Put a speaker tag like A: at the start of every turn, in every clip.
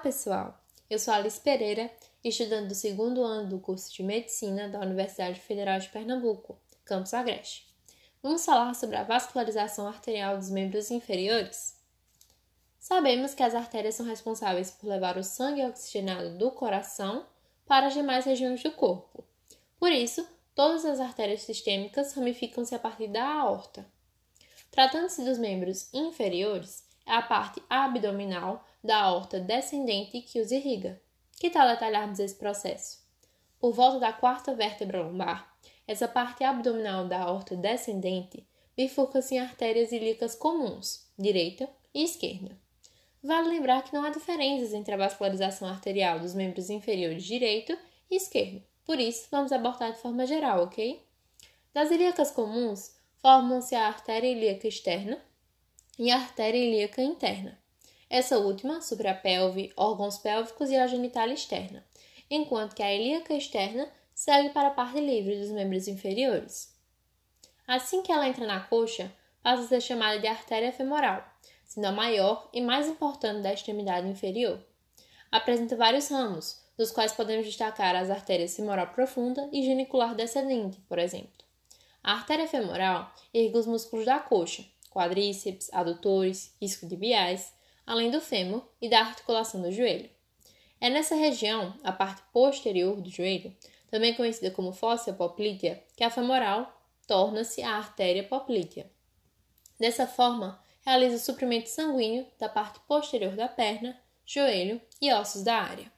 A: pessoal! Eu sou Alice Pereira, estudante do segundo ano do curso de Medicina da Universidade Federal de Pernambuco, campus Agreste. Vamos falar sobre a vascularização arterial dos membros inferiores? Sabemos que as artérias são responsáveis por levar o sangue oxigenado do coração para as demais regiões do corpo. Por isso, todas as artérias sistêmicas ramificam-se a partir da aorta. Tratando-se dos membros inferiores, é a parte abdominal da aorta descendente que os irriga. Que tal detalharmos esse processo? Por volta da quarta vértebra lombar, essa parte abdominal da aorta descendente bifurca-se em artérias ilíacas comuns, direita e esquerda. Vale lembrar que não há diferenças entre a vascularização arterial dos membros inferiores direito e esquerdo, por isso vamos abordar de forma geral, ok? Das ilíacas comuns, formam-se a artéria ilíaca externa, e a artéria ilíaca interna. Essa última sobre a pelve, órgãos pélvicos e a genitália externa, enquanto que a ilíaca externa segue para a parte livre dos membros inferiores. Assim que ela entra na coxa, passa a ser chamada de artéria femoral, sendo a maior e mais importante da extremidade inferior. Apresenta vários ramos, dos quais podemos destacar as artérias femoral profunda e genicular descendente, por exemplo. A artéria femoral irriga os músculos da coxa, quadríceps, adutores, isquiotibiais, além do fêmur e da articulação do joelho. É nessa região, a parte posterior do joelho, também conhecida como fóssil poplítea, que a femoral torna-se a artéria poplítea. Dessa forma, realiza o suprimento sanguíneo da parte posterior da perna, joelho e ossos da área.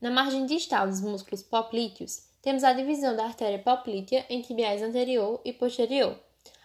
A: Na margem distal dos músculos poplíteos, temos a divisão da artéria poplítea em tibiais anterior e posterior,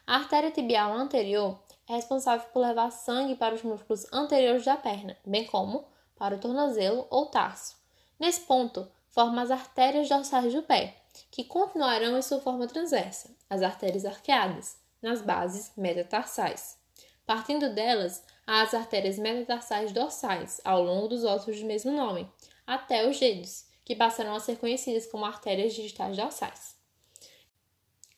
A: a artéria tibial anterior é responsável por levar sangue para os músculos anteriores da perna, bem como para o tornozelo ou tarso. Nesse ponto, forma as artérias dorsais do pé, que continuarão em sua forma transversa, as artérias arqueadas, nas bases metatarsais. Partindo delas, há as artérias metatarsais dorsais, ao longo dos ossos do mesmo nome, até os dedos, que passarão a ser conhecidas como artérias digitais dorsais.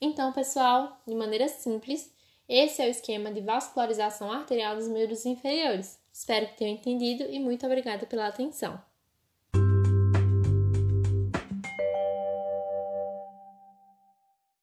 A: Então, pessoal, de maneira simples, esse é o esquema de vascularização arterial dos membros inferiores. Espero que tenham entendido e muito obrigada pela atenção.